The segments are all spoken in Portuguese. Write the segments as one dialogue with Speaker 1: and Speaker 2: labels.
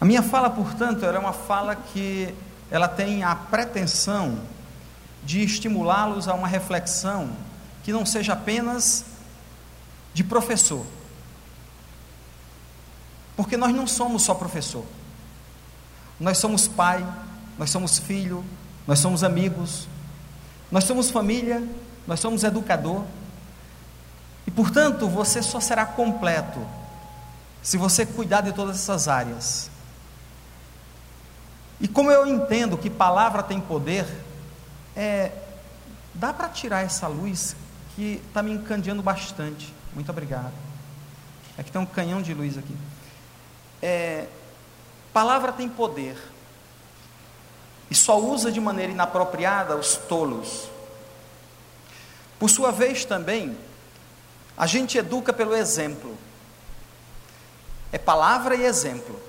Speaker 1: A minha fala, portanto, ela é uma fala que ela tem a pretensão de estimulá-los a uma reflexão que não seja apenas de professor. Porque nós não somos só professor. Nós somos pai, nós somos filho, nós somos amigos, nós somos família, nós somos educador. E portanto, você só será completo se você cuidar de todas essas áreas. E como eu entendo que palavra tem poder, é, dá para tirar essa luz que está me encandeando bastante. Muito obrigado. Aqui tem um canhão de luz aqui. É, palavra tem poder. E só usa de maneira inapropriada os tolos. Por sua vez também, a gente educa pelo exemplo. É palavra e exemplo.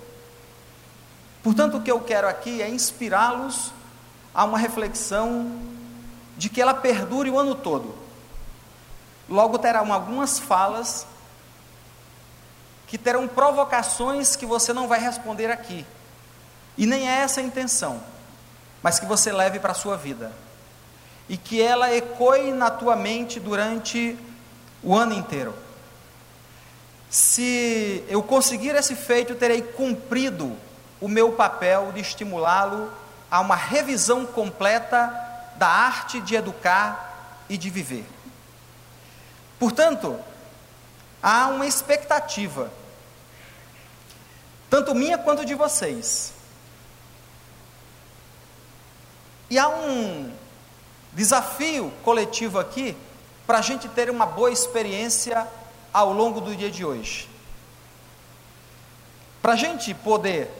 Speaker 1: Portanto, o que eu quero aqui é inspirá-los a uma reflexão de que ela perdure o ano todo. Logo terão algumas falas que terão provocações que você não vai responder aqui. E nem é essa a intenção, mas que você leve para a sua vida. E que ela ecoe na tua mente durante o ano inteiro. Se eu conseguir esse feito, terei cumprido o meu papel de estimulá-lo a uma revisão completa da arte de educar e de viver. Portanto, há uma expectativa, tanto minha quanto de vocês. E há um desafio coletivo aqui para a gente ter uma boa experiência ao longo do dia de hoje. Para a gente poder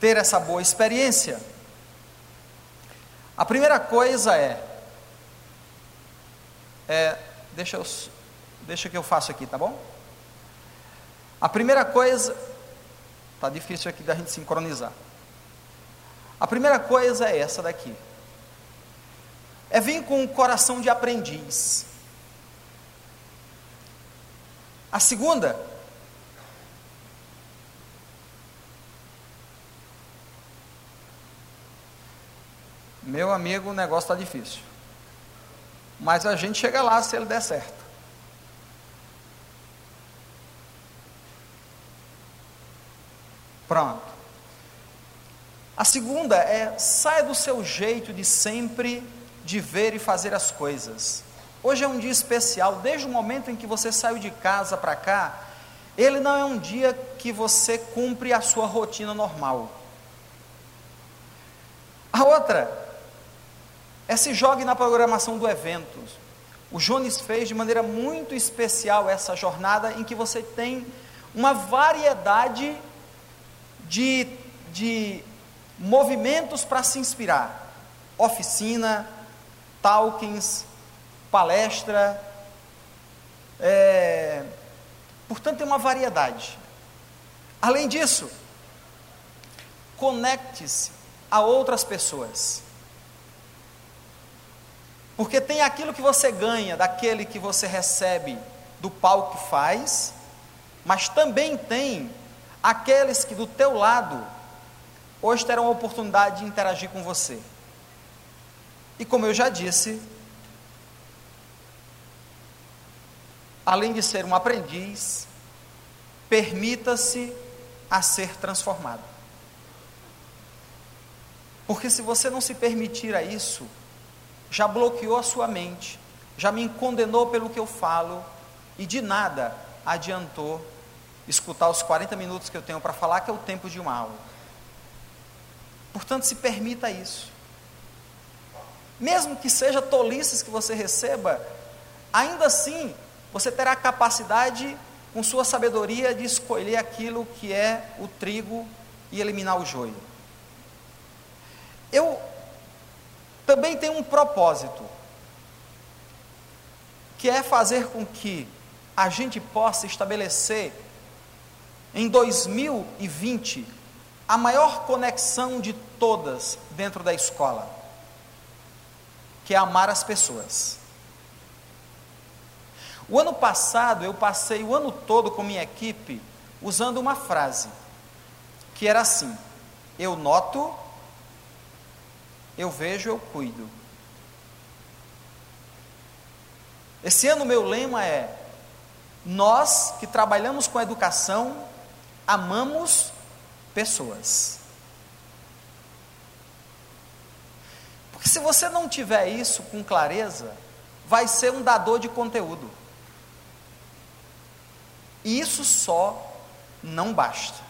Speaker 1: ter essa boa experiência, a primeira coisa é, é deixa, eu, deixa que eu faço aqui, tá bom? A primeira coisa, tá difícil aqui da gente sincronizar. A primeira coisa é essa daqui. É vir com o coração de aprendiz. A segunda Meu amigo, o negócio está difícil. Mas a gente chega lá se ele der certo. Pronto. A segunda é saia do seu jeito de sempre de ver e fazer as coisas. Hoje é um dia especial, desde o momento em que você saiu de casa para cá, ele não é um dia que você cumpre a sua rotina normal. A outra é se jogue na programação do evento. O Jones fez de maneira muito especial essa jornada em que você tem uma variedade de, de movimentos para se inspirar. Oficina, talkings, palestra. É, portanto, tem uma variedade. Além disso, conecte-se a outras pessoas. Porque tem aquilo que você ganha daquele que você recebe do pau que faz, mas também tem aqueles que do teu lado hoje terão a oportunidade de interagir com você. E como eu já disse, além de ser um aprendiz, permita-se a ser transformado. Porque se você não se permitir a isso, já bloqueou a sua mente, já me condenou pelo que eu falo e de nada adiantou escutar os 40 minutos que eu tenho para falar, que é o tempo de uma aula. Portanto, se permita isso. Mesmo que seja tolices que você receba, ainda assim você terá a capacidade, com sua sabedoria, de escolher aquilo que é o trigo e eliminar o joio. Eu também tem um propósito, que é fazer com que a gente possa estabelecer em 2020 a maior conexão de todas dentro da escola, que é amar as pessoas. O ano passado eu passei o ano todo com minha equipe usando uma frase que era assim: eu noto, eu vejo, eu cuido. Esse ano meu lema é: nós que trabalhamos com educação amamos pessoas. Porque se você não tiver isso com clareza, vai ser um dador de conteúdo. E isso só não basta.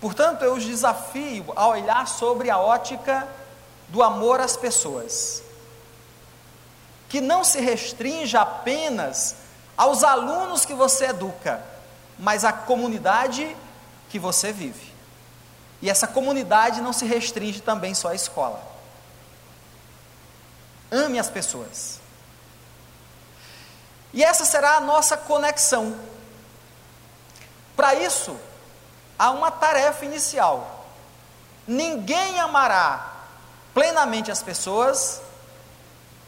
Speaker 1: Portanto, eu os desafio a olhar sobre a ótica do amor às pessoas, que não se restrinja apenas aos alunos que você educa, mas à comunidade que você vive. E essa comunidade não se restringe também só à escola. Ame as pessoas. E essa será a nossa conexão. Para isso, há uma tarefa inicial. Ninguém amará plenamente as pessoas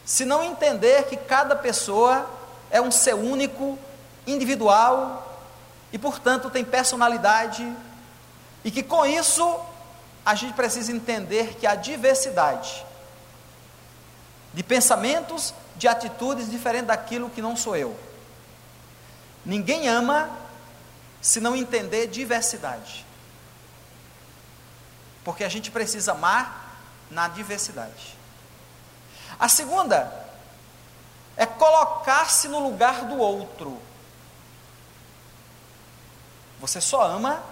Speaker 1: se não entender que cada pessoa é um ser único, individual e, portanto, tem personalidade e que com isso a gente precisa entender que a diversidade de pensamentos, de atitudes diferentes daquilo que não sou eu. Ninguém ama se não entender diversidade. Porque a gente precisa amar na diversidade. A segunda é colocar-se no lugar do outro. Você só ama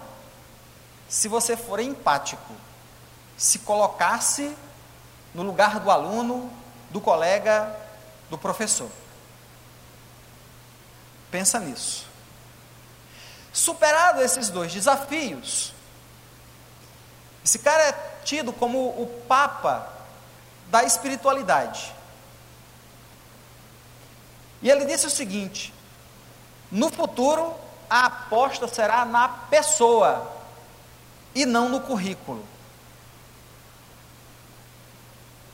Speaker 1: se você for empático, se colocar-se no lugar do aluno, do colega, do professor. Pensa nisso. Superado esses dois desafios, esse cara é tido como o papa da espiritualidade. E ele disse o seguinte: no futuro a aposta será na pessoa e não no currículo.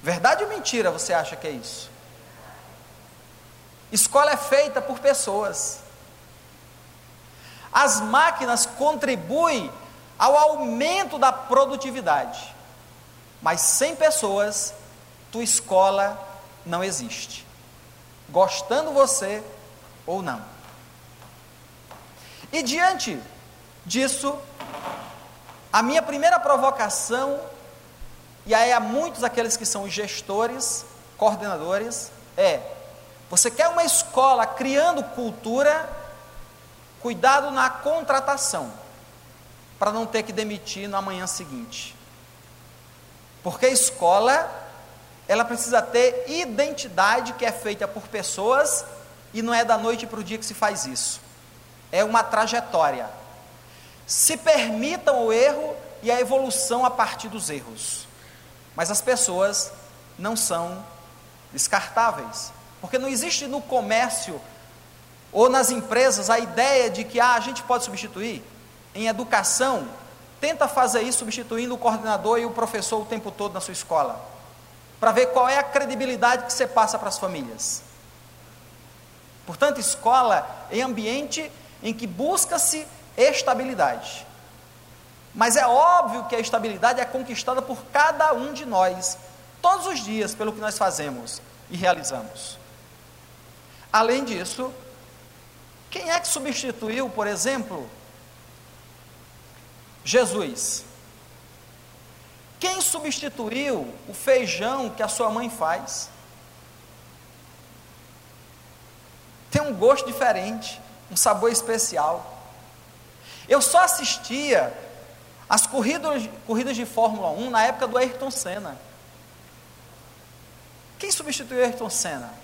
Speaker 1: Verdade ou mentira você acha que é isso? Escola é feita por pessoas. As máquinas contribuem ao aumento da produtividade, mas sem pessoas, tua escola não existe, gostando você ou não. E diante disso, a minha primeira provocação e aí há muitos aqueles que são gestores, coordenadores, é: você quer uma escola criando cultura, cuidado na contratação, para não ter que demitir na manhã seguinte. Porque a escola, ela precisa ter identidade que é feita por pessoas e não é da noite para o dia que se faz isso. É uma trajetória. Se permitam o erro e a evolução a partir dos erros. Mas as pessoas não são descartáveis. Porque não existe no comércio ou nas empresas a ideia de que ah, a gente pode substituir. Em educação, tenta fazer isso substituindo o coordenador e o professor o tempo todo na sua escola. Para ver qual é a credibilidade que você passa para as famílias. Portanto, escola é ambiente em que busca-se estabilidade. Mas é óbvio que a estabilidade é conquistada por cada um de nós, todos os dias, pelo que nós fazemos e realizamos. Além disso, quem é que substituiu, por exemplo, Jesus? Quem substituiu o feijão que a sua mãe faz? Tem um gosto diferente, um sabor especial. Eu só assistia as corridas, corridas de Fórmula 1 na época do Ayrton Senna. Quem substituiu Ayrton Senna?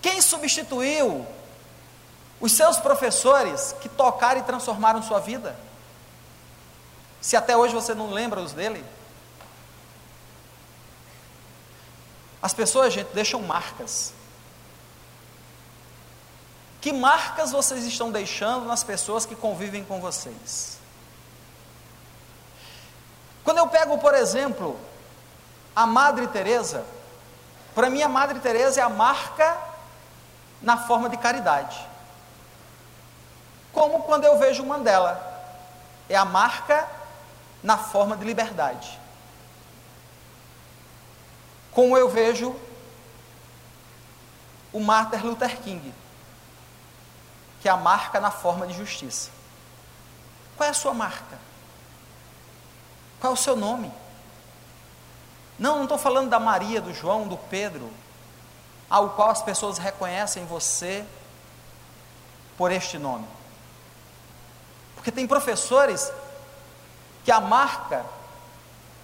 Speaker 1: Quem substituiu os seus professores que tocaram e transformaram sua vida? Se até hoje você não lembra os dele? As pessoas, gente, deixam marcas. Que marcas vocês estão deixando nas pessoas que convivem com vocês? Quando eu pego, por exemplo, a Madre Teresa, para mim a Madre Teresa é a marca na forma de caridade. Como quando eu vejo Mandela. é a marca na forma de liberdade. Como eu vejo o Martin Luther King, que é a marca na forma de justiça. Qual é a sua marca? Qual é o seu nome? Não, não estou falando da Maria, do João, do Pedro, ao qual as pessoas reconhecem você por este nome. Porque tem professores que a marca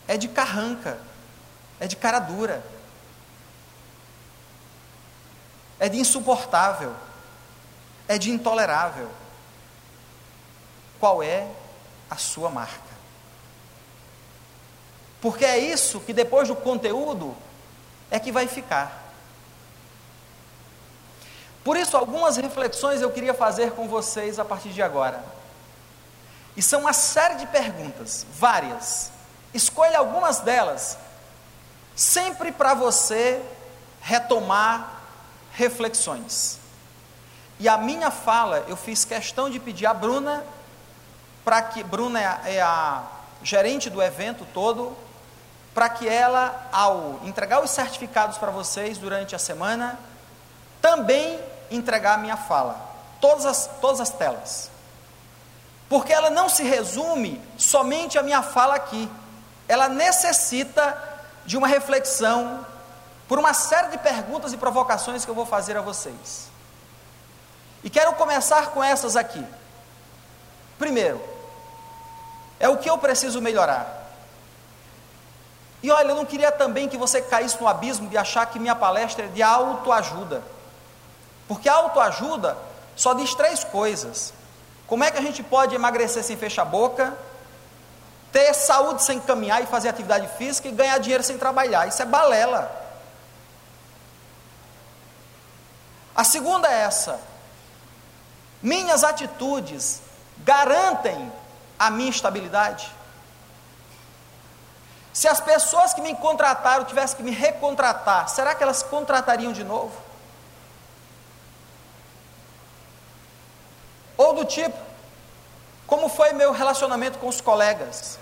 Speaker 1: é de carranca, é de cara dura, é de insuportável, é de intolerável. Qual é a sua marca? Porque é isso que depois do conteúdo é que vai ficar. Por isso, algumas reflexões eu queria fazer com vocês a partir de agora. E são uma série de perguntas, várias. Escolha algumas delas, sempre para você retomar reflexões. E a minha fala, eu fiz questão de pedir a Bruna, para que Bruna é a, é a gerente do evento todo, para que ela, ao entregar os certificados para vocês durante a semana, também entregar a minha fala, todas as, todas as telas. Porque ela não se resume somente a minha fala aqui, ela necessita de uma reflexão por uma série de perguntas e provocações que eu vou fazer a vocês. E quero começar com essas aqui. Primeiro, é o que eu preciso melhorar. E olha, eu não queria também que você caísse no abismo de achar que minha palestra é de autoajuda. Porque autoajuda só diz três coisas: como é que a gente pode emagrecer sem fechar a boca, ter saúde sem caminhar e fazer atividade física e ganhar dinheiro sem trabalhar? Isso é balela. A segunda é essa: minhas atitudes garantem a minha estabilidade. Se as pessoas que me contrataram tivessem que me recontratar, será que elas contratariam de novo? Ou do tipo, como foi meu relacionamento com os colegas?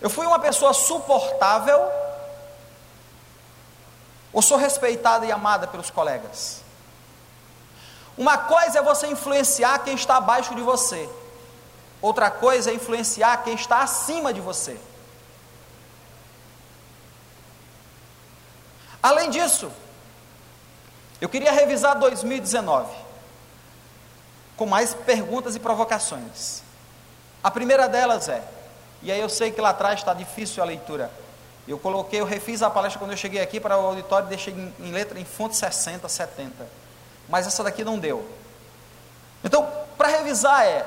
Speaker 1: Eu fui uma pessoa suportável ou sou respeitada e amada pelos colegas? Uma coisa é você influenciar quem está abaixo de você, outra coisa é influenciar quem está acima de você. Além disso, eu queria revisar 2019 com mais perguntas e provocações. A primeira delas é, e aí eu sei que lá atrás está difícil a leitura. Eu coloquei, eu refiz a palestra quando eu cheguei aqui para o auditório, deixei em, em letra em fonte 60, 70. Mas essa daqui não deu. Então, para revisar é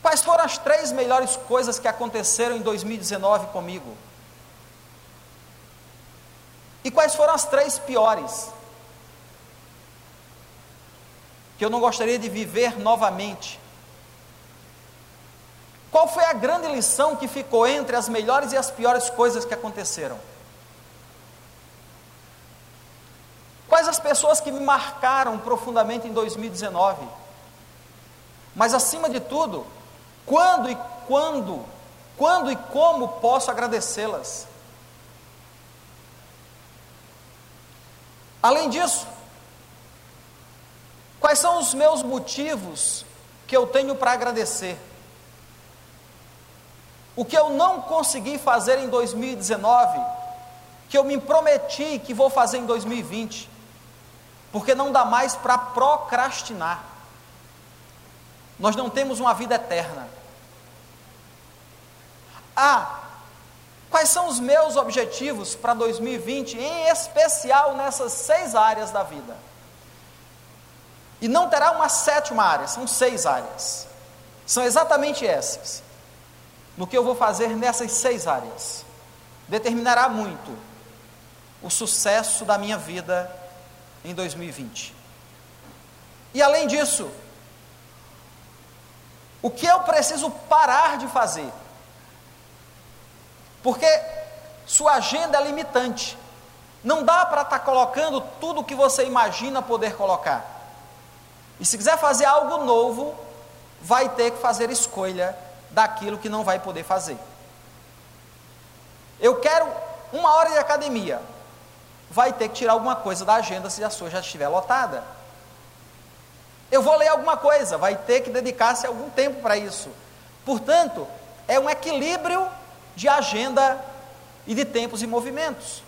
Speaker 1: quais foram as três melhores coisas que aconteceram em 2019 comigo? E quais foram as três piores? Que eu não gostaria de viver novamente. Qual foi a grande lição que ficou entre as melhores e as piores coisas que aconteceram? Quais as pessoas que me marcaram profundamente em 2019? Mas acima de tudo, quando e quando, quando e como posso agradecê-las? Além disso, quais são os meus motivos que eu tenho para agradecer? O que eu não consegui fazer em 2019, que eu me prometi que vou fazer em 2020, porque não dá mais para procrastinar. Nós não temos uma vida eterna. Ah, Quais são os meus objetivos para 2020, em especial nessas seis áreas da vida? E não terá uma sétima área, são seis áreas. São exatamente essas. No que eu vou fazer nessas seis áreas, determinará muito o sucesso da minha vida em 2020. E além disso, o que eu preciso parar de fazer porque sua agenda é limitante. Não dá para estar tá colocando tudo o que você imagina poder colocar. E se quiser fazer algo novo, vai ter que fazer escolha daquilo que não vai poder fazer. Eu quero uma hora de academia, vai ter que tirar alguma coisa da agenda se a sua já estiver lotada. Eu vou ler alguma coisa, vai ter que dedicar-se algum tempo para isso. Portanto, é um equilíbrio de agenda e de tempos e movimentos.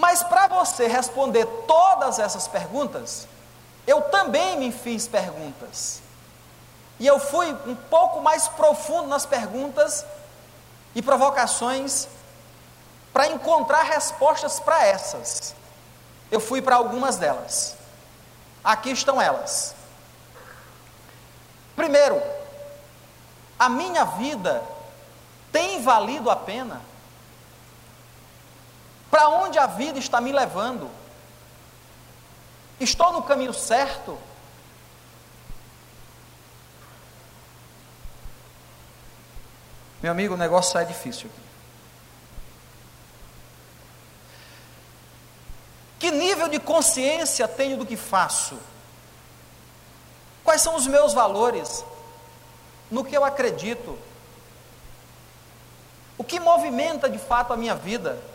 Speaker 1: Mas para você responder todas essas perguntas, eu também me fiz perguntas. E eu fui um pouco mais profundo nas perguntas e provocações para encontrar respostas para essas. Eu fui para algumas delas. Aqui estão elas. Primeiro, a minha vida tem valido a pena? Para onde a vida está me levando? Estou no caminho certo? Meu amigo, o negócio é difícil. Que nível de consciência tenho do que faço? Quais são os meus valores? No que eu acredito? O que movimenta de fato a minha vida?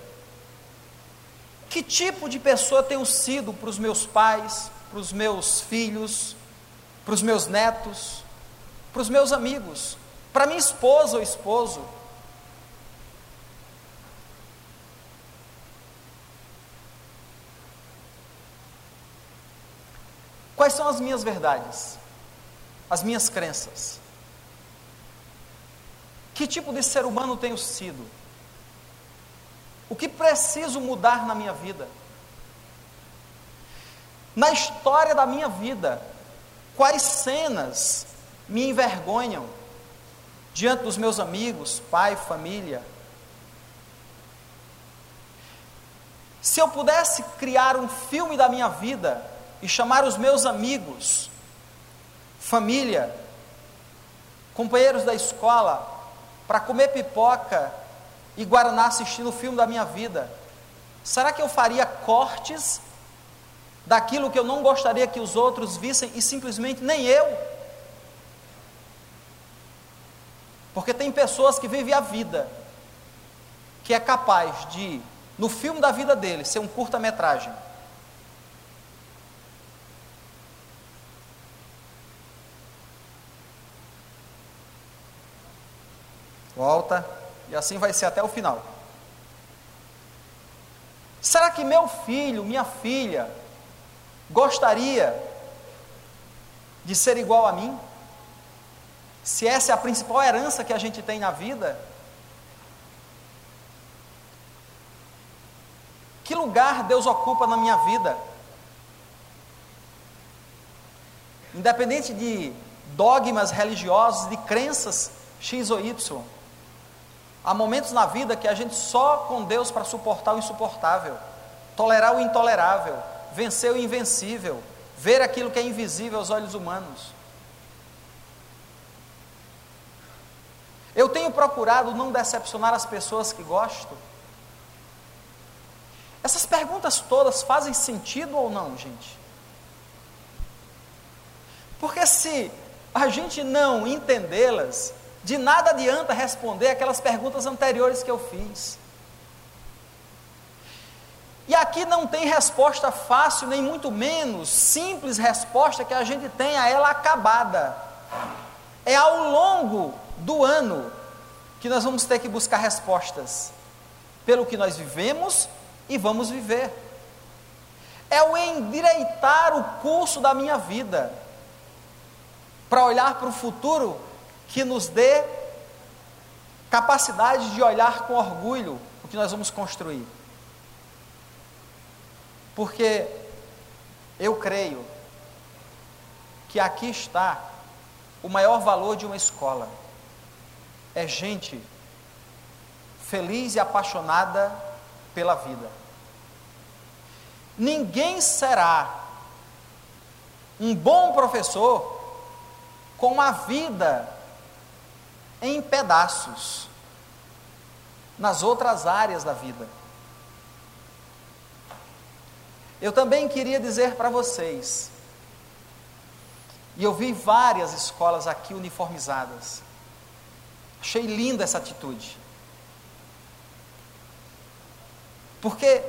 Speaker 1: Que tipo de pessoa tenho sido para os meus pais, para os meus filhos, para os meus netos, para os meus amigos, para minha esposa ou esposo? Quais são as minhas verdades? As minhas crenças? Que tipo de ser humano tenho sido? O que preciso mudar na minha vida? Na história da minha vida, quais cenas me envergonham diante dos meus amigos, pai, família? Se eu pudesse criar um filme da minha vida, e chamar os meus amigos, família, companheiros da escola, para comer pipoca e guaraná assistindo o filme da minha vida, será que eu faria cortes daquilo que eu não gostaria que os outros vissem e simplesmente nem eu? Porque tem pessoas que vivem a vida que é capaz de, no filme da vida dele, ser um curta-metragem. Volta, e assim vai ser até o final. Será que meu filho, minha filha, gostaria de ser igual a mim? Se essa é a principal herança que a gente tem na vida? Que lugar Deus ocupa na minha vida? Independente de dogmas religiosos, de crenças X ou Y, Há momentos na vida que a gente só com Deus para suportar o insuportável, tolerar o intolerável, vencer o invencível, ver aquilo que é invisível aos olhos humanos. Eu tenho procurado não decepcionar as pessoas que gosto. Essas perguntas todas fazem sentido ou não, gente? Porque se a gente não entendê-las, de nada adianta responder aquelas perguntas anteriores que eu fiz. E aqui não tem resposta fácil, nem muito menos simples resposta que a gente tenha ela acabada. É ao longo do ano que nós vamos ter que buscar respostas pelo que nós vivemos e vamos viver. É o endireitar o curso da minha vida, para olhar para o futuro que nos dê capacidade de olhar com orgulho o que nós vamos construir. Porque eu creio que aqui está o maior valor de uma escola. É gente feliz e apaixonada pela vida. Ninguém será um bom professor com a vida em pedaços nas outras áreas da vida. Eu também queria dizer para vocês E eu vi várias escolas aqui uniformizadas. Achei linda essa atitude. Porque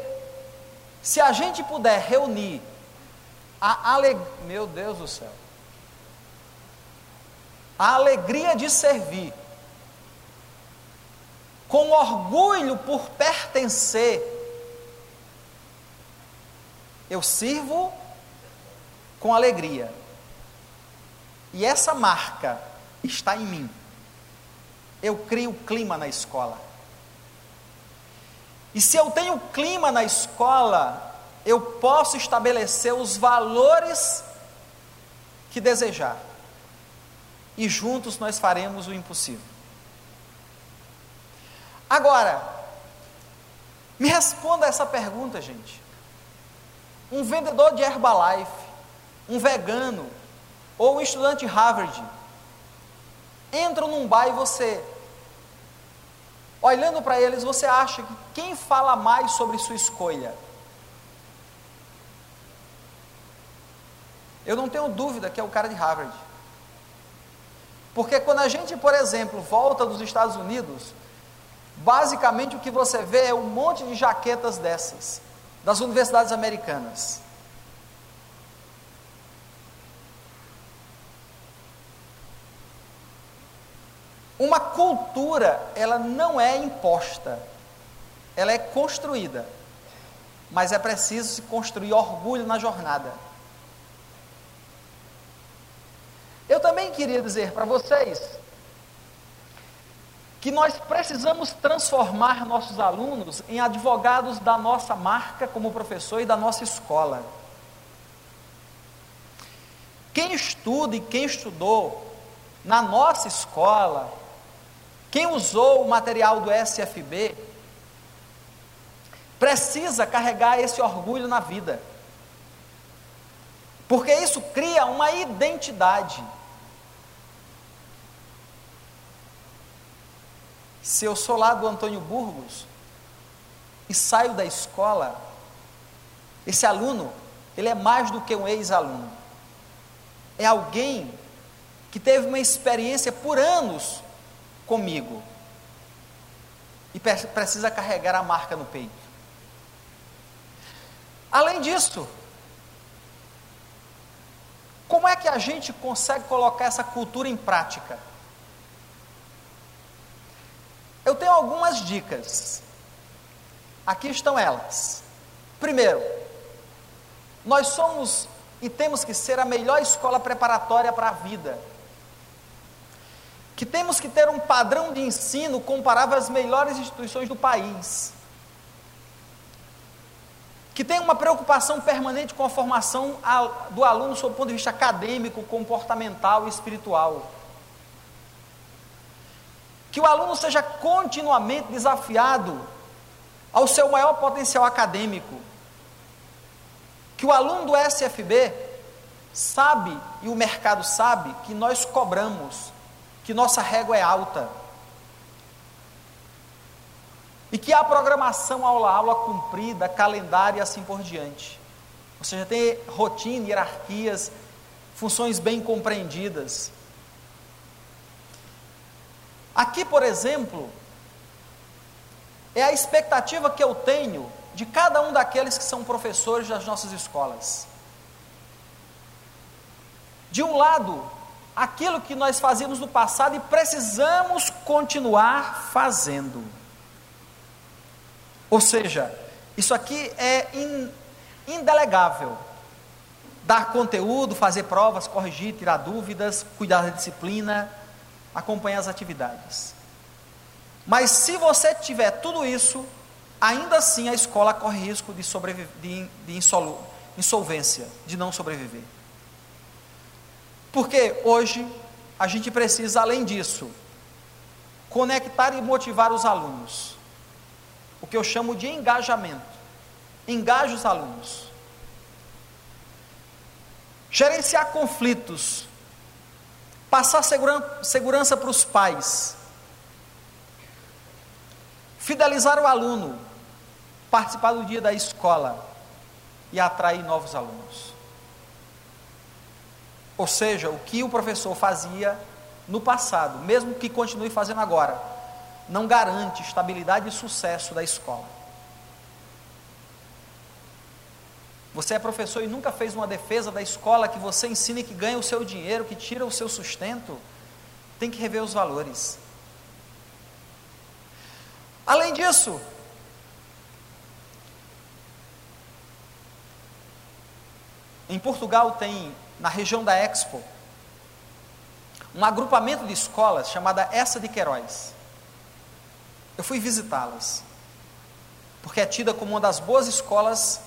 Speaker 1: se a gente puder reunir a alegria, meu Deus do céu, a alegria de servir, com orgulho por pertencer, eu sirvo com alegria. E essa marca está em mim. Eu crio clima na escola. E se eu tenho clima na escola, eu posso estabelecer os valores que desejar. E juntos nós faremos o impossível. Agora, me responda essa pergunta, gente. Um vendedor de Herbalife, um vegano ou um estudante Harvard entram num bar e você olhando para eles, você acha que quem fala mais sobre sua escolha? Eu não tenho dúvida que é o cara de Harvard. Porque quando a gente, por exemplo, volta dos Estados Unidos, basicamente o que você vê é um monte de jaquetas dessas, das universidades americanas. Uma cultura, ela não é imposta, ela é construída. Mas é preciso se construir orgulho na jornada. Eu também queria dizer para vocês que nós precisamos transformar nossos alunos em advogados da nossa marca como professor e da nossa escola. Quem estuda e quem estudou na nossa escola, quem usou o material do SFB precisa carregar esse orgulho na vida. Porque isso cria uma identidade. Se eu sou lá do Antônio Burgos e saio da escola, esse aluno, ele é mais do que um ex-aluno. É alguém que teve uma experiência por anos comigo. E precisa carregar a marca no peito. Além disso, como é que a gente consegue colocar essa cultura em prática? Eu tenho algumas dicas. Aqui estão elas. Primeiro, nós somos e temos que ser a melhor escola preparatória para a vida que temos que ter um padrão de ensino comparável às melhores instituições do país, que tem uma preocupação permanente com a formação do aluno sob o ponto de vista acadêmico, comportamental e espiritual. Que o aluno seja continuamente desafiado ao seu maior potencial acadêmico. Que o aluno do SFB sabe, e o mercado sabe, que nós cobramos que nossa régua é alta. E que há programação aula-aula cumprida, calendário e assim por diante. Ou seja, tem rotina, hierarquias, funções bem compreendidas. Aqui, por exemplo, é a expectativa que eu tenho de cada um daqueles que são professores das nossas escolas. De um lado, aquilo que nós fazíamos no passado e precisamos continuar fazendo. Ou seja, isso aqui é in, indelegável. Dar conteúdo, fazer provas, corrigir, tirar dúvidas, cuidar da disciplina, acompanhar as atividades. Mas se você tiver tudo isso, ainda assim a escola corre risco de, de, de insolvência, de não sobreviver. Porque hoje a gente precisa, além disso, conectar e motivar os alunos. O que eu chamo de engajamento. Engaje os alunos. Gerenciar conflitos. Passar segurança para os pais. Fidelizar o aluno. Participar do dia da escola. E atrair novos alunos. Ou seja, o que o professor fazia no passado, mesmo que continue fazendo agora, não garante estabilidade e sucesso da escola. Você é professor e nunca fez uma defesa da escola que você ensina que ganha o seu dinheiro, que tira o seu sustento, tem que rever os valores. Além disso, em Portugal tem, na região da Expo, um agrupamento de escolas chamada Essa de Queiroz. Eu fui visitá-las, porque é tida como uma das boas escolas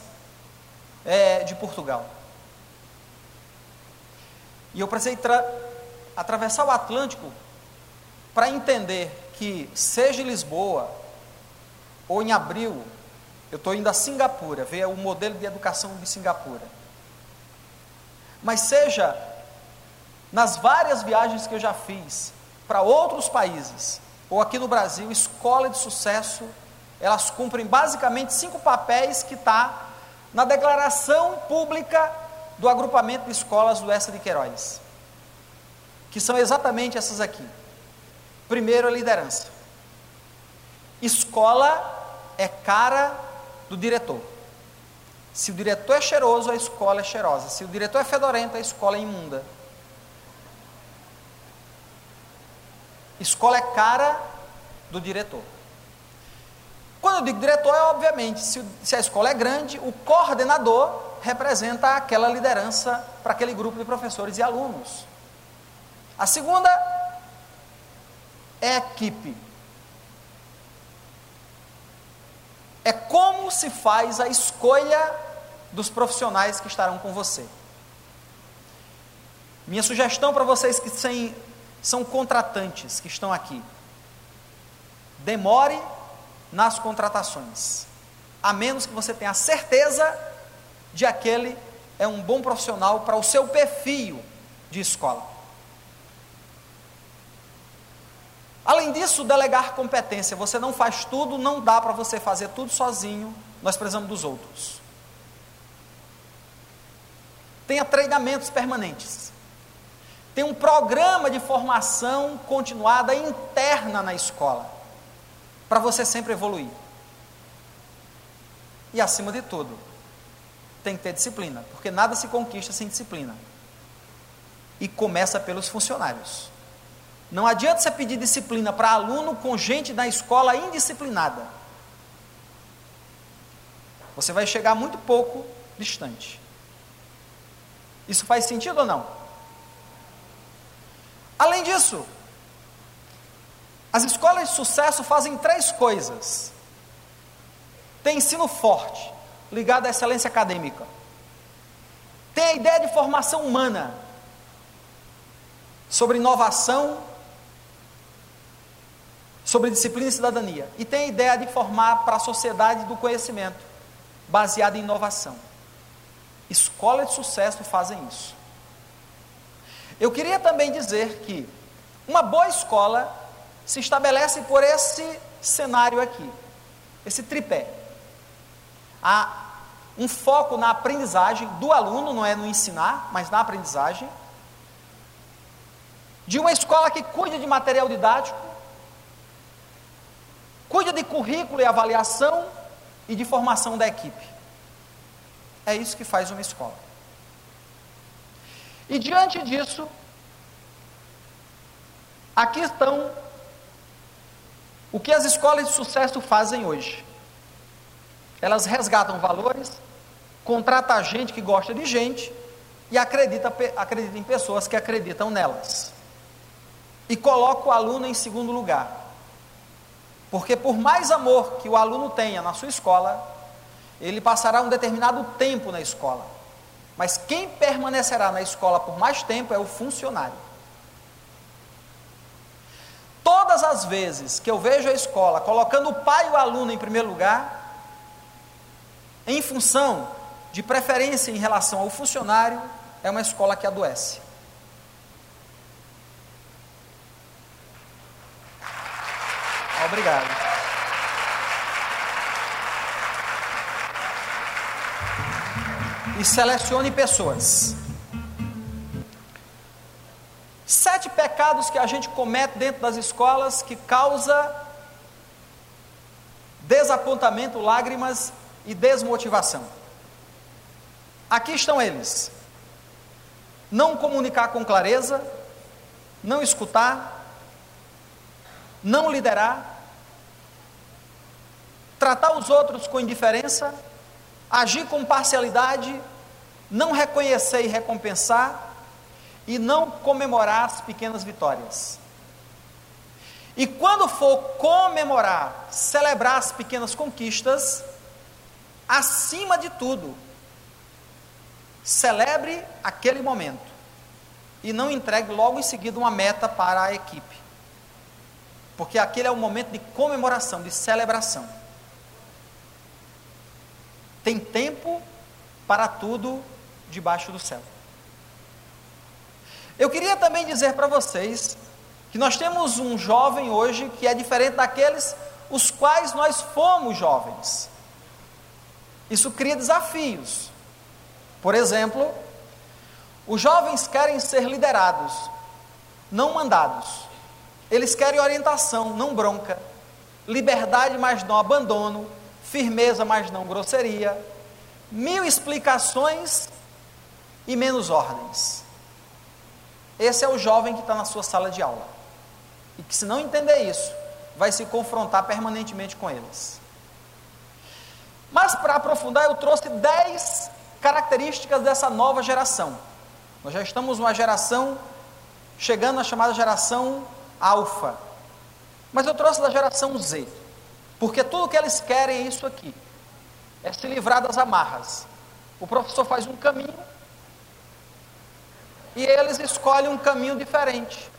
Speaker 1: é, de Portugal. E eu precisei atravessar o Atlântico para entender que, seja em Lisboa ou em abril, eu estou indo a Singapura, ver o modelo de educação de Singapura. Mas seja nas várias viagens que eu já fiz para outros países, ou aqui no Brasil, escola de sucesso, elas cumprem basicamente cinco papéis que está na declaração pública do agrupamento de escolas do Essa de Queiroz, que são exatamente essas aqui. Primeiro, a liderança. Escola é cara do diretor. Se o diretor é cheiroso, a escola é cheirosa. Se o diretor é fedorento, a escola é imunda. Escola é cara do diretor. Quando eu digo diretor, é obviamente, se, se a escola é grande, o coordenador representa aquela liderança para aquele grupo de professores e alunos. A segunda é equipe. É como se faz a escolha dos profissionais que estarão com você. Minha sugestão para vocês que são contratantes que estão aqui: demore nas contratações, a menos que você tenha certeza de aquele é um bom profissional para o seu perfil de escola. Além disso, delegar competência. Você não faz tudo, não dá para você fazer tudo sozinho, nós precisamos dos outros. Tenha treinamentos permanentes. Tem um programa de formação continuada interna na escola, para você sempre evoluir. E acima de tudo, tem que ter disciplina, porque nada se conquista sem disciplina. E começa pelos funcionários. Não adianta você pedir disciplina para aluno com gente na escola indisciplinada. Você vai chegar muito pouco distante. Isso faz sentido ou não? Além disso, as escolas de sucesso fazem três coisas. Tem ensino forte, ligado à excelência acadêmica. Tem a ideia de formação humana, sobre inovação sobre disciplina e cidadania. E tem a ideia de formar para a sociedade do conhecimento, baseada em inovação. Escolas de sucesso fazem isso. Eu queria também dizer que uma boa escola se estabelece por esse cenário aqui, esse tripé. Há um foco na aprendizagem do aluno, não é no ensinar, mas na aprendizagem. De uma escola que cuide de material didático, cuida de currículo e avaliação e de formação da equipe. É isso que faz uma escola. E diante disso, aqui estão o que as escolas de sucesso fazem hoje. Elas resgatam valores, contratam gente que gosta de gente e acredita, acredita em pessoas que acreditam nelas. E coloca o aluno em segundo lugar. Porque por mais amor que o aluno tenha na sua escola, ele passará um determinado tempo na escola. Mas quem permanecerá na escola por mais tempo é o funcionário. Todas as vezes que eu vejo a escola colocando o pai e o aluno em primeiro lugar, em função de preferência em relação ao funcionário, é uma escola que adoece. Obrigado. E selecione pessoas. Sete pecados que a gente comete dentro das escolas que causa desapontamento, lágrimas e desmotivação. Aqui estão eles: não comunicar com clareza, não escutar, não liderar, tratar os outros com indiferença, agir com parcialidade, não reconhecer e recompensar e não comemorar as pequenas vitórias. E quando for comemorar, celebrar as pequenas conquistas, acima de tudo, celebre aquele momento e não entregue logo em seguida uma meta para a equipe. Porque aquele é um momento de comemoração, de celebração. Tem tempo para tudo debaixo do céu. Eu queria também dizer para vocês que nós temos um jovem hoje que é diferente daqueles os quais nós fomos jovens. Isso cria desafios. Por exemplo, os jovens querem ser liderados, não mandados. Eles querem orientação, não bronca. Liberdade, mas não abandono. Firmeza, mas não grosseria. Mil explicações e menos ordens. Esse é o jovem que está na sua sala de aula. E que, se não entender isso, vai se confrontar permanentemente com eles. Mas, para aprofundar, eu trouxe 10 características dessa nova geração. Nós já estamos numa geração chegando na chamada geração alfa. Mas eu trouxe da geração Z. Porque tudo que eles querem é isso aqui: é se livrar das amarras. O professor faz um caminho, e eles escolhem um caminho diferente.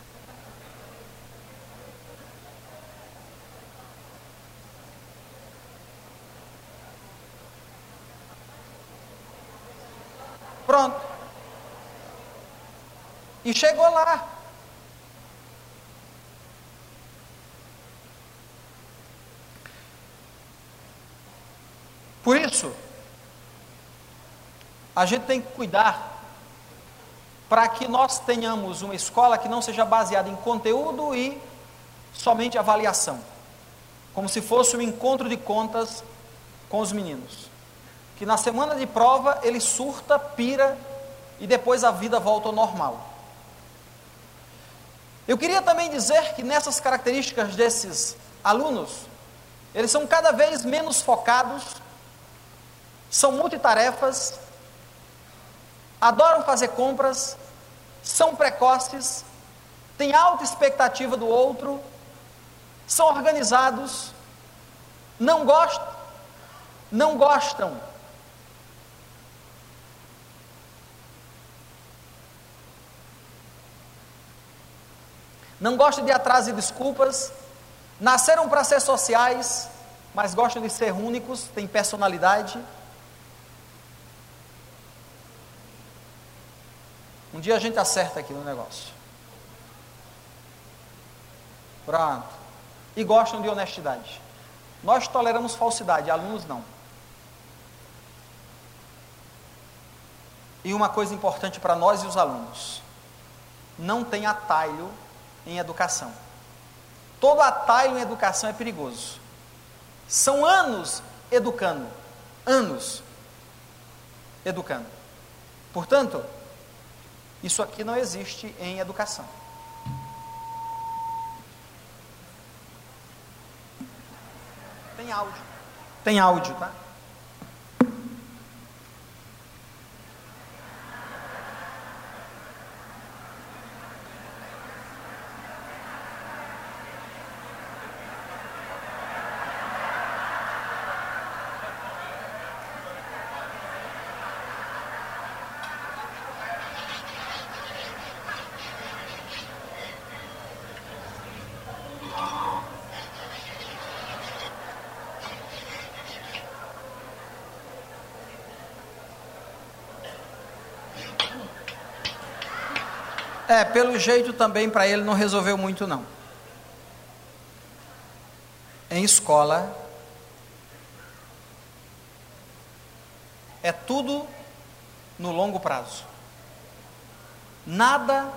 Speaker 1: Pronto. E chegou lá. Por isso, a gente tem que cuidar para que nós tenhamos uma escola que não seja baseada em conteúdo e somente avaliação, como se fosse um encontro de contas com os meninos. Que na semana de prova ele surta, pira e depois a vida volta ao normal. Eu queria também dizer que nessas características desses alunos, eles são cada vez menos focados, são multitarefas, adoram fazer compras, são precoces, têm alta expectativa do outro, são organizados, não gostam, não gostam. Não gostam de atraso e desculpas, nasceram para ser sociais, mas gostam de ser únicos, têm personalidade. Um dia a gente acerta aqui no negócio. Pronto. E gostam de honestidade. Nós toleramos falsidade, alunos não. E uma coisa importante para nós e os alunos: não tem atalho em educação. Todo atalho em educação é perigoso. São anos educando, anos educando. Portanto, isso aqui não existe em educação. Tem áudio. Tem áudio, tá? É, pelo jeito também para ele não resolveu muito não. Em escola é tudo no longo prazo. Nada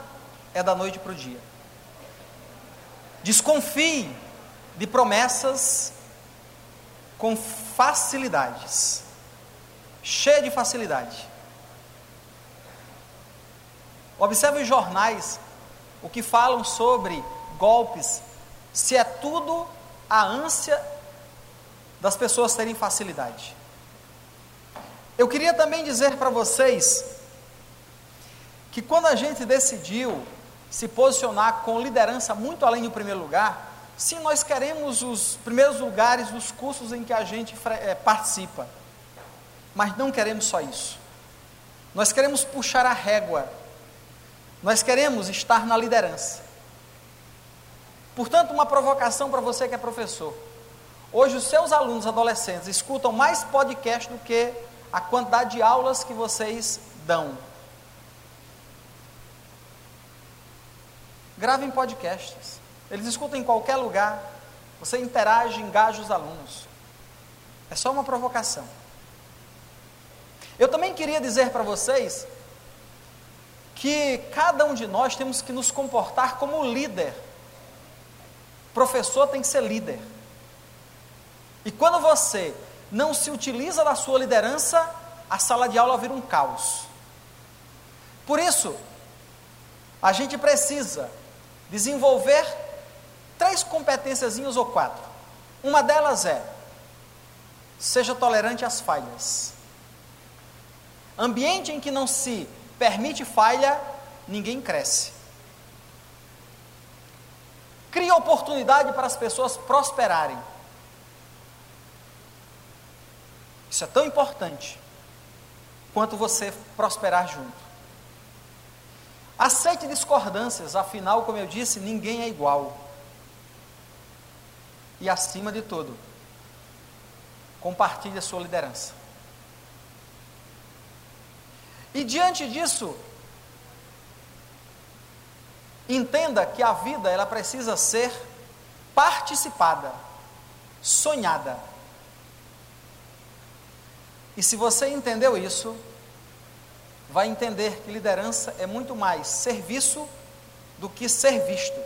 Speaker 1: é da noite para o dia. Desconfie de promessas com facilidades, cheia de facilidade. Observe os jornais, o que falam sobre golpes, se é tudo a ânsia das pessoas terem facilidade. Eu queria também dizer para vocês que quando a gente decidiu se posicionar com liderança muito além do primeiro lugar, sim, nós queremos os primeiros lugares dos cursos em que a gente é, participa, mas não queremos só isso. Nós queremos puxar a régua, nós queremos estar na liderança. Portanto, uma provocação para você que é professor. Hoje, os seus alunos adolescentes escutam mais podcast do que a quantidade de aulas que vocês dão. Gravem podcasts. Eles escutam em qualquer lugar. Você interage, engaja os alunos. É só uma provocação. Eu também queria dizer para vocês que cada um de nós temos que nos comportar como líder. Professor tem que ser líder. E quando você não se utiliza da sua liderança, a sala de aula vira um caos. Por isso, a gente precisa desenvolver três competências ou quatro. Uma delas é: seja tolerante às falhas. Ambiente em que não se permite falha, ninguém cresce. Cria oportunidade para as pessoas prosperarem. Isso é tão importante quanto você prosperar junto. Aceite discordâncias, afinal, como eu disse, ninguém é igual. E acima de tudo, compartilhe a sua liderança. E diante disso, entenda que a vida ela precisa ser participada, sonhada. E se você entendeu isso, vai entender que liderança é muito mais serviço do que ser visto.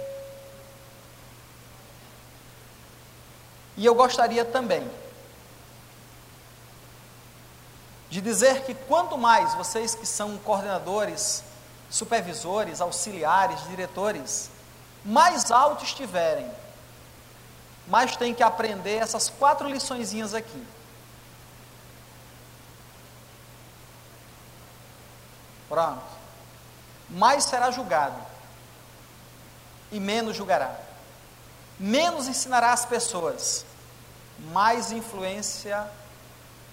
Speaker 1: E eu gostaria também de dizer que quanto mais vocês que são coordenadores, supervisores, auxiliares, diretores, mais alto estiverem, mais tem que aprender essas quatro liçõezinhas aqui. Pronto. Mais será julgado e menos julgará. Menos ensinará as pessoas, mais influência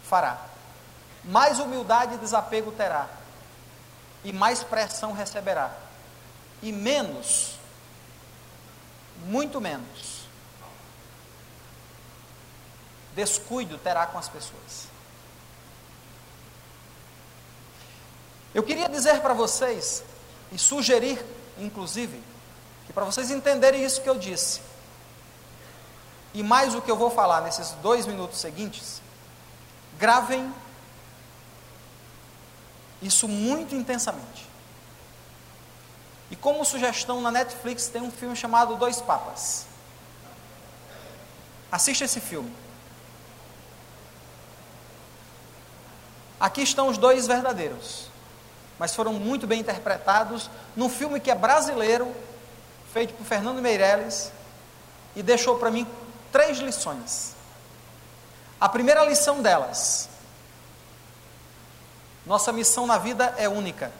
Speaker 1: fará. Mais humildade e desapego terá. E mais pressão receberá. E menos, muito menos, descuido terá com as pessoas. Eu queria dizer para vocês, e sugerir, inclusive, que para vocês entenderem isso que eu disse, e mais o que eu vou falar nesses dois minutos seguintes, gravem isso muito intensamente. E como sugestão, na Netflix tem um filme chamado Dois Papas. Assista esse filme. Aqui estão os dois verdadeiros mas foram muito bem interpretados num filme que é brasileiro, feito por Fernando Meirelles, e deixou para mim três lições. A primeira lição delas: nossa missão na vida é única.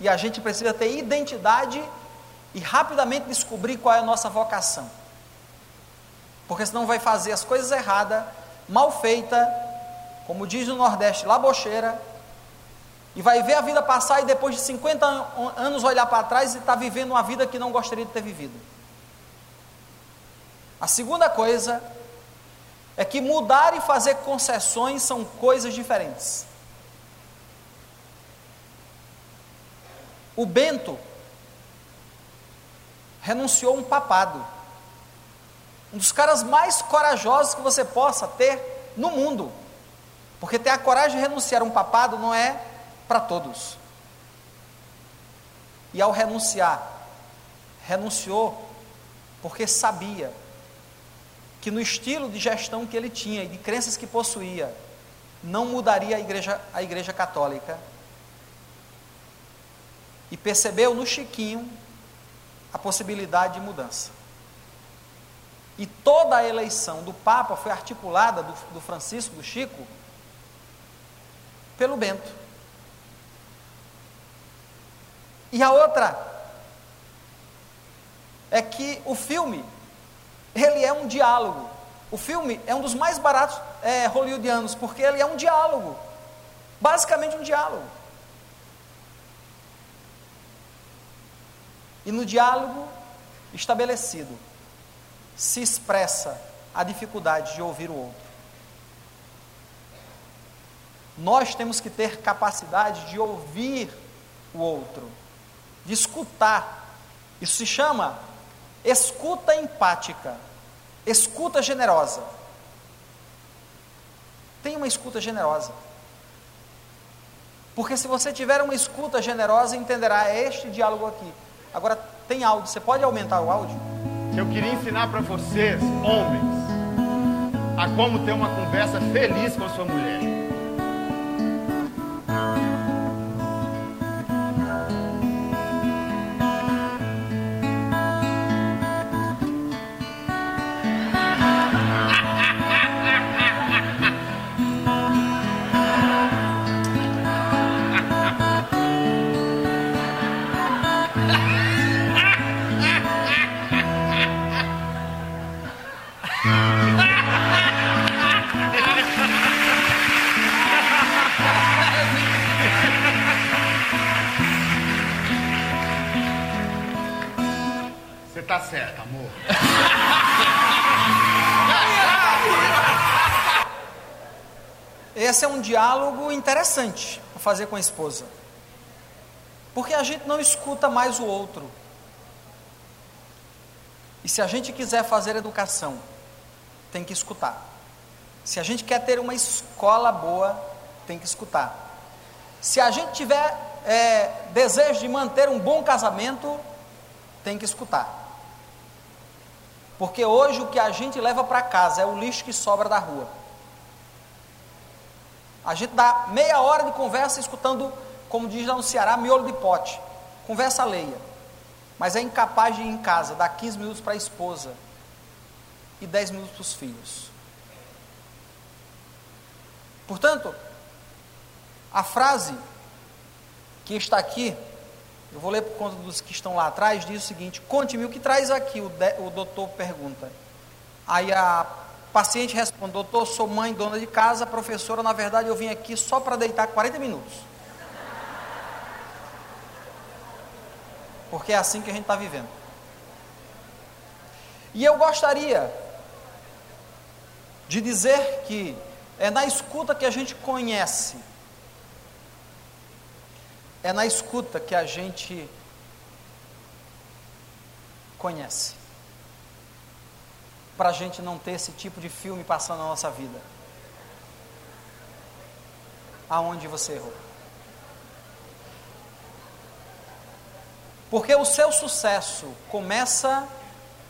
Speaker 1: E a gente precisa ter identidade e rapidamente descobrir qual é a nossa vocação. Porque senão vai fazer as coisas erradas, mal feita, como diz no Nordeste, labocheira, e vai ver a vida passar e depois de 50 anos olhar para trás e estar tá vivendo uma vida que não gostaria de ter vivido. A segunda coisa é que mudar e fazer concessões são coisas diferentes. O Bento renunciou um papado, um dos caras mais corajosos que você possa ter no mundo. Porque ter a coragem de renunciar a um papado não é para todos. E ao renunciar, renunciou porque sabia que no estilo de gestão que ele tinha e de crenças que possuía, não mudaria a igreja, a igreja católica. E percebeu no Chiquinho a possibilidade de mudança. E toda a eleição do Papa foi articulada, do, do Francisco, do Chico, pelo Bento. E a outra é que o filme, ele é um diálogo. O filme é um dos mais baratos é, hollywoodianos, porque ele é um diálogo. Basicamente um diálogo. E no diálogo estabelecido, se expressa a dificuldade de ouvir o outro. Nós temos que ter capacidade de ouvir o outro, de escutar. Isso se chama escuta empática, escuta generosa. Tenha uma escuta generosa. Porque se você tiver uma escuta generosa, entenderá é este diálogo aqui. Agora tem áudio, você pode aumentar o áudio?
Speaker 2: Eu queria ensinar para vocês, homens, a como ter uma conversa feliz com a sua mulher. Tá certo, amor.
Speaker 1: Esse é um diálogo interessante para fazer com a esposa. Porque a gente não escuta mais o outro. E se a gente quiser fazer educação, tem que escutar. Se a gente quer ter uma escola boa, tem que escutar. Se a gente tiver é, desejo de manter um bom casamento, tem que escutar. Porque hoje o que a gente leva para casa é o lixo que sobra da rua. A gente dá meia hora de conversa escutando, como diz lá no Ceará, miolo de pote. Conversa alheia. Mas é incapaz de ir em casa, dar 15 minutos para a esposa e 10 minutos para os filhos. Portanto, a frase que está aqui eu vou ler por conta dos que estão lá atrás, diz o seguinte: conte-me o que traz aqui, o, de, o doutor pergunta. Aí a paciente responde: doutor, sou mãe, dona de casa, professora, na verdade eu vim aqui só para deitar 40 minutos. Porque é assim que a gente está vivendo. E eu gostaria de dizer que é na escuta que a gente conhece é na escuta que a gente conhece. Para a gente não ter esse tipo de filme passando na nossa vida. Aonde você errou. Porque o seu sucesso começa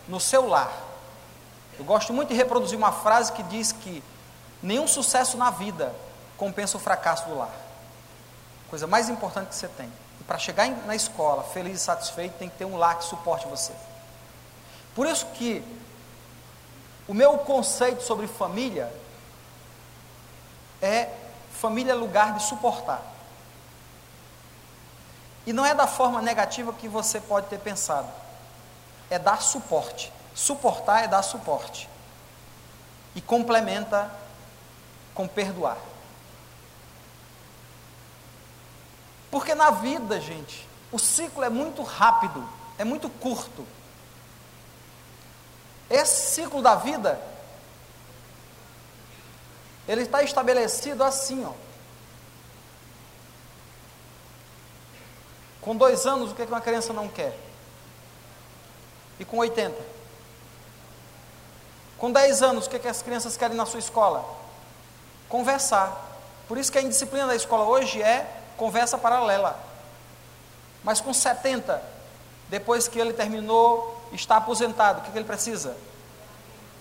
Speaker 1: no seu lar. Eu gosto muito de reproduzir uma frase que diz que nenhum sucesso na vida compensa o fracasso do lar coisa mais importante que você tem. E para chegar na escola feliz e satisfeito, tem que ter um lar que suporte você. Por isso que o meu conceito sobre família é família lugar de suportar. E não é da forma negativa que você pode ter pensado. É dar suporte. Suportar é dar suporte. E complementa com perdoar. Porque na vida, gente, o ciclo é muito rápido, é muito curto. Esse ciclo da vida, ele está estabelecido assim, ó. Com dois anos, o que, é uma criança não quer? E com 80? Com 10 anos, o é que as crianças querem na sua escola? Conversar. Por isso que a indisciplina da escola hoje é conversa paralela. Mas com 70, depois que ele terminou, está aposentado, o que, que ele precisa?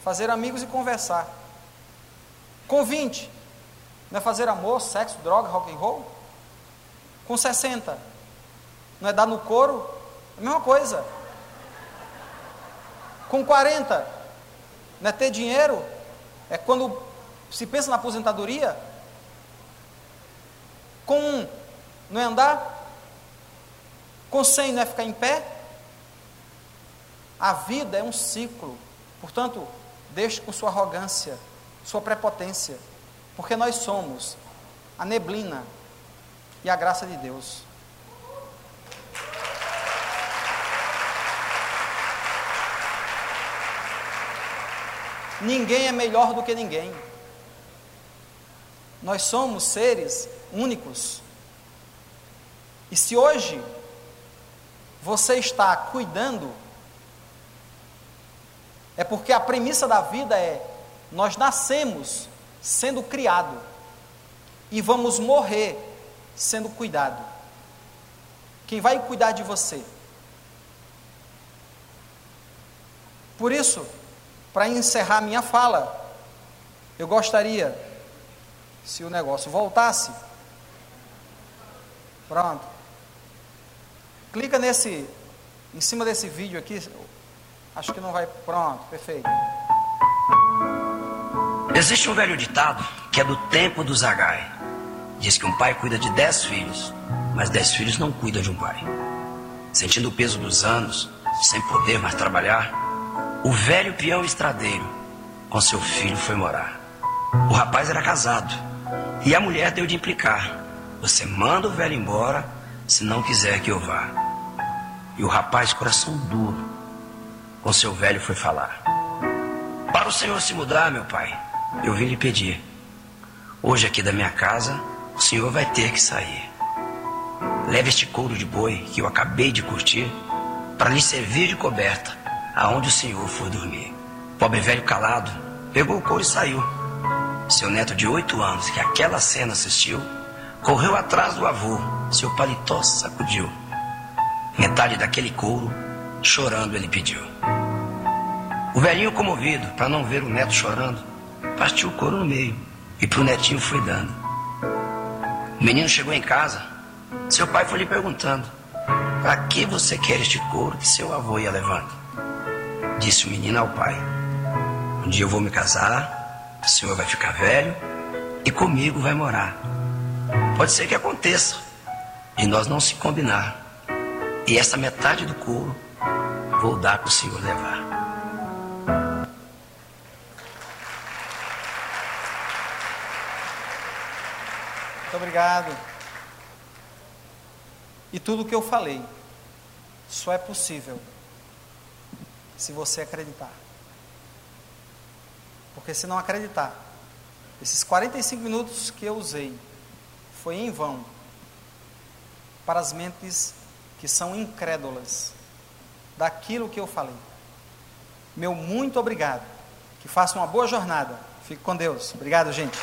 Speaker 1: Fazer amigos e conversar. Com 20, não é fazer amor, sexo, droga, rock and roll? Com 60, não é dar no couro? É a mesma coisa. Com 40, não é ter dinheiro? É quando se pensa na aposentadoria? Com não é andar? Com 100 não é ficar em pé? A vida é um ciclo. Portanto, deixe com sua arrogância, sua prepotência, porque nós somos a neblina e a graça de Deus. Ninguém é melhor do que ninguém. Nós somos seres únicos. E se hoje você está cuidando, é porque a premissa da vida é: nós nascemos sendo criado e vamos morrer sendo cuidado. Quem vai cuidar de você? Por isso, para encerrar minha fala, eu gostaria, se o negócio voltasse, pronto. Clica nesse, em cima desse vídeo aqui, acho que não vai, pronto, perfeito.
Speaker 3: Existe um velho ditado que é do tempo do Zagai. Diz que um pai cuida de dez filhos, mas dez filhos não cuidam de um pai. Sentindo o peso dos anos, sem poder mais trabalhar, o velho peão estradeiro com seu filho foi morar. O rapaz era casado e a mulher deu de implicar: Você manda o velho embora se não quiser que eu vá. E o rapaz, coração duro, com seu velho foi falar: Para o senhor se mudar, meu pai, eu vim lhe pedir. Hoje aqui da minha casa, o senhor vai ter que sair. Leve este couro de boi que eu acabei de curtir para lhe servir de coberta aonde o senhor for dormir. Pobre velho calado pegou o couro e saiu. Seu neto de oito anos, que aquela cena assistiu, correu atrás do avô, seu paletó sacudiu. Metade daquele couro, chorando, ele pediu. O velhinho, comovido, para não ver o neto chorando, partiu o couro no meio e pro netinho foi dando. O menino chegou em casa, seu pai foi lhe perguntando: Para que você quer este couro que seu avô ia levando? Disse o menino ao pai: Um dia eu vou me casar, o senhor vai ficar velho e comigo vai morar. Pode ser que aconteça e nós não se combinar. E essa metade do couro vou dar para o senhor levar.
Speaker 1: Muito obrigado. E tudo o que eu falei só é possível se você acreditar. Porque se não acreditar, esses 45 minutos que eu usei foi em vão para as mentes que são incrédulas daquilo que eu falei. Meu muito obrigado. Que faça uma boa jornada. Fique com Deus. Obrigado, gente.